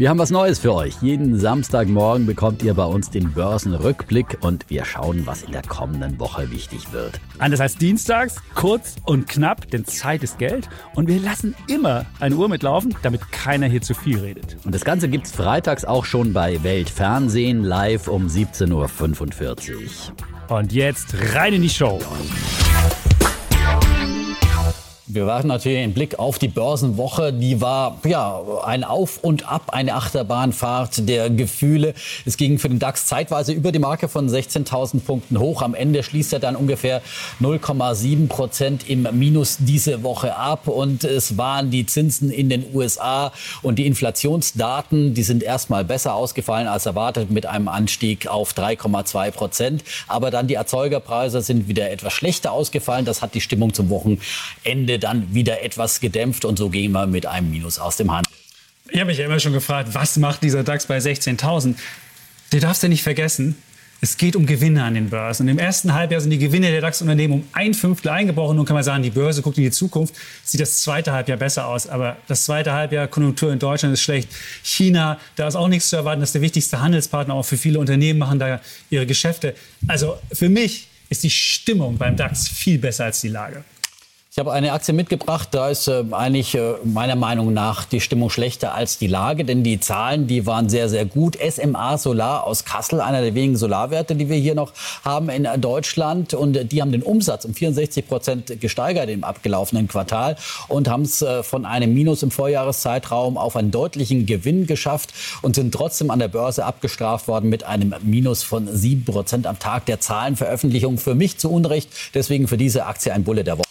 Wir haben was Neues für euch. Jeden Samstagmorgen bekommt ihr bei uns den Börsenrückblick und wir schauen, was in der kommenden Woche wichtig wird. Anders als dienstags, kurz und knapp, denn Zeit ist Geld und wir lassen immer eine Uhr mitlaufen, damit keiner hier zu viel redet. Und das Ganze gibt's freitags auch schon bei Weltfernsehen live um 17.45 Uhr. Und jetzt rein in die Show. Wir warten natürlich einen Blick auf die Börsenwoche. Die war ja ein Auf und Ab, eine Achterbahnfahrt der Gefühle. Es ging für den DAX zeitweise über die Marke von 16.000 Punkten hoch. Am Ende schließt er dann ungefähr 0,7 Prozent im Minus diese Woche ab. Und es waren die Zinsen in den USA und die Inflationsdaten, die sind erstmal besser ausgefallen als erwartet mit einem Anstieg auf 3,2 Prozent. Aber dann die Erzeugerpreise sind wieder etwas schlechter ausgefallen. Das hat die Stimmung zum Wochenende dann wieder etwas gedämpft und so gehen wir mit einem Minus aus dem Handel. Ich habe mich ja immer schon gefragt, was macht dieser DAX bei 16.000? Du darfst ja nicht vergessen, es geht um Gewinne an den Börsen. Im ersten Halbjahr sind die Gewinne der DAX-Unternehmen um ein Fünftel eingebrochen. Nun kann man sagen, die Börse guckt in die Zukunft. Sieht das zweite Halbjahr besser aus. Aber das zweite Halbjahr Konjunktur in Deutschland ist schlecht. China, da ist auch nichts zu erwarten. Das ist der wichtigste Handelspartner. Auch für viele Unternehmen machen da ihre Geschäfte. Also für mich ist die Stimmung beim DAX viel besser als die Lage. Ich habe eine Aktie mitgebracht, da ist äh, eigentlich äh, meiner Meinung nach die Stimmung schlechter als die Lage, denn die Zahlen, die waren sehr, sehr gut. SMA Solar aus Kassel, einer der wenigen Solarwerte, die wir hier noch haben in Deutschland und die haben den Umsatz um 64 Prozent gesteigert im abgelaufenen Quartal und haben es äh, von einem Minus im Vorjahreszeitraum auf einen deutlichen Gewinn geschafft und sind trotzdem an der Börse abgestraft worden mit einem Minus von 7 Prozent am Tag der Zahlenveröffentlichung. Für mich zu Unrecht, deswegen für diese Aktie ein Bulle der Woche.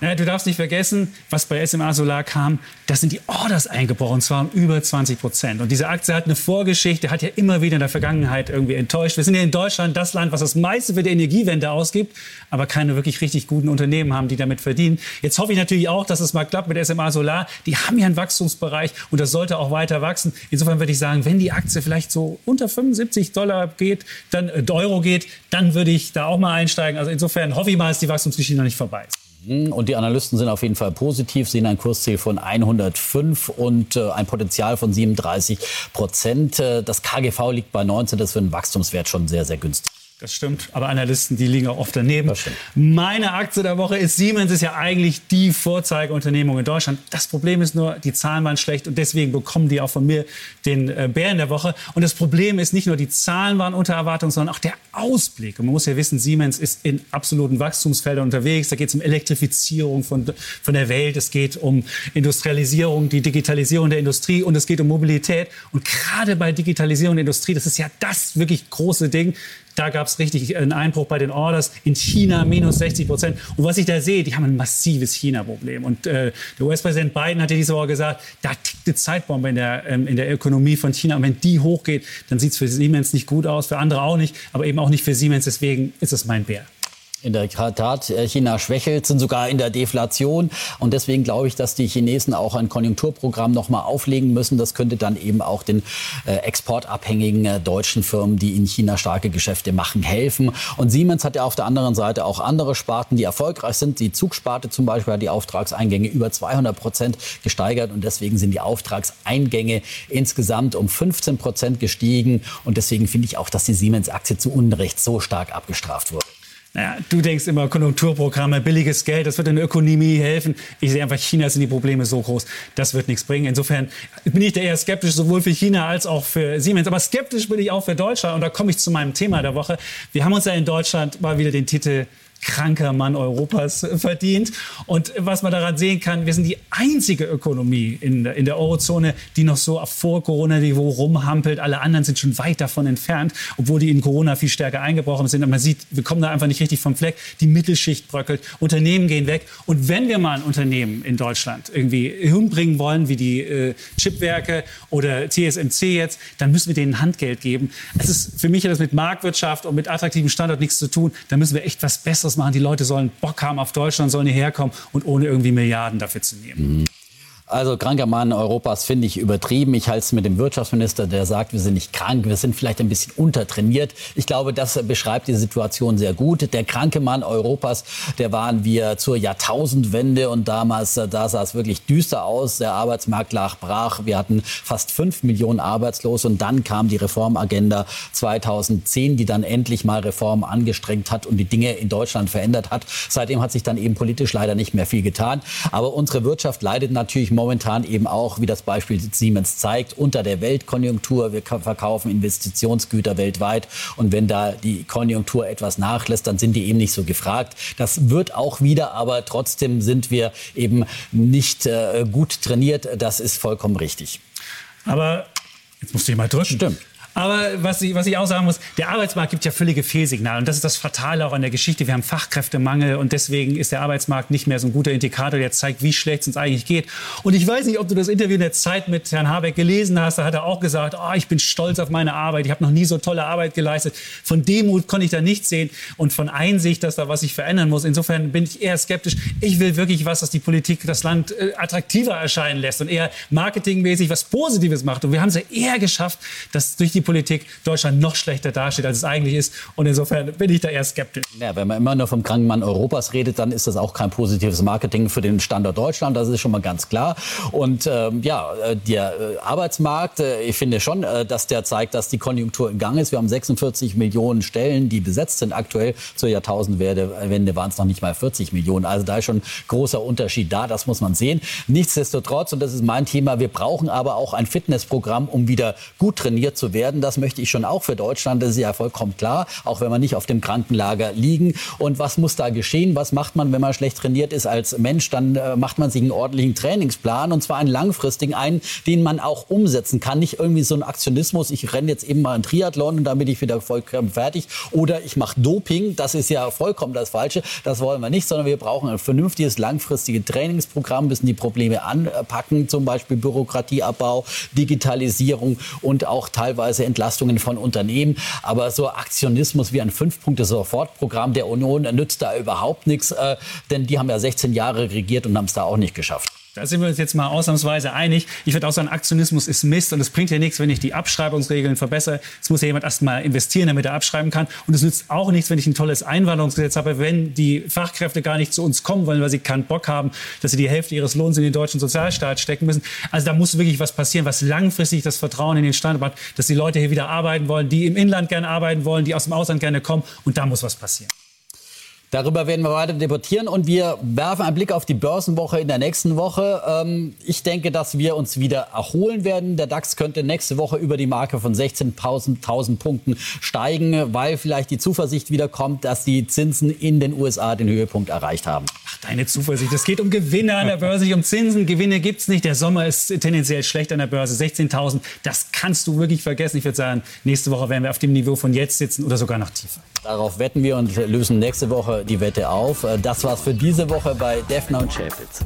Ja, du darfst nicht vergessen, was bei SMA Solar kam, das sind die Orders eingebrochen, und zwar um über 20 Prozent. Und diese Aktie hat eine Vorgeschichte, hat ja immer wieder in der Vergangenheit irgendwie enttäuscht. Wir sind ja in Deutschland das Land, was das meiste für die Energiewende ausgibt, aber keine wirklich richtig guten Unternehmen haben, die damit verdienen. Jetzt hoffe ich natürlich auch, dass es mal klappt mit SMA Solar. Die haben ja einen Wachstumsbereich und das sollte auch weiter wachsen. Insofern würde ich sagen, wenn die Aktie vielleicht so unter 75 Dollar geht, dann äh, Euro geht, dann würde ich da auch mal einsteigen. Also insofern hoffe ich mal, dass die Wachstumsgeschichte noch nicht vorbei ist. Mhm. Und die Analysten sind auf jeden Fall positiv, sehen ein Kursziel von 105 und äh, ein Potenzial von 37 Prozent. Äh, das KGV liegt bei 19, das ist für einen Wachstumswert schon sehr, sehr günstig. Das stimmt, aber Analysten, die liegen auch oft daneben. Meine Aktie der Woche ist Siemens, ist ja eigentlich die Vorzeigeunternehmung in Deutschland. Das Problem ist nur, die Zahlen waren schlecht und deswegen bekommen die auch von mir den äh, Bären der Woche. Und das Problem ist nicht nur, die Zahlen waren unter Erwartung, sondern auch der Ausblick. Und man muss ja wissen, Siemens ist in absoluten Wachstumsfeldern unterwegs. Da geht es um Elektrifizierung von, von der Welt, es geht um Industrialisierung, die Digitalisierung der Industrie und es geht um Mobilität. Und gerade bei Digitalisierung der Industrie, das ist ja das wirklich große Ding. Da gab es richtig einen Einbruch bei den Orders. In China minus 60 Prozent. Und was ich da sehe, die haben ein massives China-Problem. Und äh, der US-Präsident Biden hat ja diese Woche gesagt, da tickt eine Zeitbombe in der, ähm, in der Ökonomie von China. Und wenn die hochgeht, dann sieht es für Siemens nicht gut aus, für andere auch nicht, aber eben auch nicht für Siemens. Deswegen ist es mein Bär. In der Tat, äh, China schwächelt, sind sogar in der Deflation. Und deswegen glaube ich, dass die Chinesen auch ein Konjunkturprogramm noch mal auflegen müssen. Das könnte dann eben auch den äh, exportabhängigen äh, deutschen Firmen, die in China starke Geschäfte machen, helfen. Und Siemens hat ja auf der anderen Seite auch andere Sparten, die erfolgreich sind. Die Zugsparte zum Beispiel hat die Auftragseingänge über 200 Prozent gesteigert. Und deswegen sind die Auftragseingänge insgesamt um 15 Prozent gestiegen. Und deswegen finde ich auch, dass die Siemens-Aktie zu Unrecht so stark abgestraft wurde. Naja, du denkst immer Konjunkturprogramme, billiges Geld, das wird in der Ökonomie helfen. Ich sehe einfach, China sind die Probleme so groß, das wird nichts bringen. Insofern bin ich da eher skeptisch, sowohl für China als auch für Siemens. Aber skeptisch bin ich auch für Deutschland. Und da komme ich zu meinem Thema der Woche. Wir haben uns ja in Deutschland mal wieder den Titel kranker Mann Europas verdient. Und was man daran sehen kann, wir sind die einzige Ökonomie in, in der Eurozone, die noch so auf Vor-Corona-Niveau rumhampelt. Alle anderen sind schon weit davon entfernt, obwohl die in Corona viel stärker eingebrochen sind. Und man sieht, wir kommen da einfach nicht richtig vom Fleck. Die Mittelschicht bröckelt, Unternehmen gehen weg. Und wenn wir mal ein Unternehmen in Deutschland irgendwie hinbringen wollen, wie die äh, Chipwerke oder TSMC jetzt, dann müssen wir denen Handgeld geben. Es ist für mich hat das mit Marktwirtschaft und mit attraktivem Standort nichts zu tun. Da müssen wir echt was Besseres Besseres machen. Die Leute sollen Bock haben auf Deutschland, sollen hierher kommen und ohne irgendwie Milliarden dafür zu nehmen. Mhm. Also kranker Mann Europas finde ich übertrieben. Ich halte es mit dem Wirtschaftsminister, der sagt, wir sind nicht krank, wir sind vielleicht ein bisschen untertrainiert. Ich glaube, das beschreibt die Situation sehr gut. Der kranke Mann Europas, der waren wir zur Jahrtausendwende und damals, äh, da sah es wirklich düster aus. Der Arbeitsmarkt lag brach. Wir hatten fast fünf Millionen Arbeitslose und dann kam die Reformagenda 2010, die dann endlich mal Reformen angestrengt hat und die Dinge in Deutschland verändert hat. Seitdem hat sich dann eben politisch leider nicht mehr viel getan. Aber unsere Wirtschaft leidet natürlich momentan eben auch, wie das Beispiel Siemens zeigt, unter der Weltkonjunktur. Wir verkaufen Investitionsgüter weltweit. Und wenn da die Konjunktur etwas nachlässt, dann sind die eben nicht so gefragt. Das wird auch wieder, aber trotzdem sind wir eben nicht äh, gut trainiert. Das ist vollkommen richtig. Aber jetzt musst du dich mal drücken. Stimmt. Aber was ich, was ich auch sagen muss, der Arbeitsmarkt gibt ja völlige Fehlsignale. Und das ist das Fatale auch an der Geschichte. Wir haben Fachkräftemangel und deswegen ist der Arbeitsmarkt nicht mehr so ein guter Indikator, der zeigt, wie schlecht es uns eigentlich geht. Und ich weiß nicht, ob du das Interview in der Zeit mit Herrn Habeck gelesen hast. Da hat er auch gesagt, oh, ich bin stolz auf meine Arbeit. Ich habe noch nie so tolle Arbeit geleistet. Von Demut konnte ich da nichts sehen und von Einsicht, dass da was sich verändern muss. Insofern bin ich eher skeptisch. Ich will wirklich was, dass die Politik das Land äh, attraktiver erscheinen lässt und eher marketingmäßig was Positives macht. Und wir haben es ja eher geschafft, dass durch die Politik Deutschland noch schlechter dasteht, als es eigentlich ist. Und insofern bin ich da eher skeptisch. Ja, wenn man immer nur vom kranken Mann Europas redet, dann ist das auch kein positives Marketing für den Standort Deutschland. Das ist schon mal ganz klar. Und ähm, ja, äh, der äh, Arbeitsmarkt, äh, ich finde schon, dass der zeigt, dass die Konjunktur im Gang ist. Wir haben 46 Millionen Stellen, die besetzt sind. Aktuell zur Jahrtausendwende waren es noch nicht mal 40 Millionen. Also da ist schon großer Unterschied da. Das muss man sehen. Nichtsdestotrotz, und das ist mein Thema, wir brauchen aber auch ein Fitnessprogramm, um wieder gut trainiert zu werden werden. Das möchte ich schon auch für Deutschland. Das ist ja vollkommen klar, auch wenn wir nicht auf dem Krankenlager liegen. Und was muss da geschehen? Was macht man, wenn man schlecht trainiert ist als Mensch? Dann äh, macht man sich einen ordentlichen Trainingsplan und zwar einen langfristigen, einen, den man auch umsetzen kann. Nicht irgendwie so ein Aktionismus, ich renne jetzt eben mal einen Triathlon und dann bin ich wieder vollkommen fertig. Oder ich mache Doping, das ist ja vollkommen das Falsche. Das wollen wir nicht, sondern wir brauchen ein vernünftiges, langfristiges Trainingsprogramm, müssen die Probleme anpacken, zum Beispiel Bürokratieabbau, Digitalisierung und auch teilweise teilweise Entlastungen von Unternehmen. Aber so Aktionismus wie ein Fünf-Punkte-Sofortprogramm der Union nützt da überhaupt nichts, äh, denn die haben ja 16 Jahre regiert und haben es da auch nicht geschafft. Da sind wir uns jetzt mal ausnahmsweise einig. Ich würde auch sagen, Aktionismus ist Mist und es bringt ja nichts, wenn ich die Abschreibungsregeln verbessere. Es muss ja jemand erst mal investieren, damit er abschreiben kann. Und es nützt auch nichts, wenn ich ein tolles Einwanderungsgesetz habe, wenn die Fachkräfte gar nicht zu uns kommen wollen, weil sie keinen Bock haben, dass sie die Hälfte ihres Lohns in den deutschen Sozialstaat stecken müssen. Also da muss wirklich was passieren, was langfristig das Vertrauen in den Standort hat, dass die Leute hier wieder arbeiten wollen, die im Inland gerne arbeiten wollen, die aus dem Ausland gerne kommen. Und da muss was passieren. Darüber werden wir weiter debattieren und wir werfen einen Blick auf die Börsenwoche in der nächsten Woche. Ähm, ich denke, dass wir uns wieder erholen werden. Der DAX könnte nächste Woche über die Marke von 16.000 Punkten steigen, weil vielleicht die Zuversicht wieder kommt, dass die Zinsen in den USA den Höhepunkt erreicht haben. Ach, deine Zuversicht. Es geht um Gewinne an der Börse, nicht um Zinsen. Gewinne gibt's nicht. Der Sommer ist tendenziell schlecht an der Börse. 16.000, das kannst du wirklich vergessen. Ich würde sagen, nächste Woche werden wir auf dem Niveau von jetzt sitzen oder sogar noch tiefer. Darauf wetten wir und lösen nächste Woche die Wette auf. Äh, das war's für diese Woche bei Defner und Chapitz.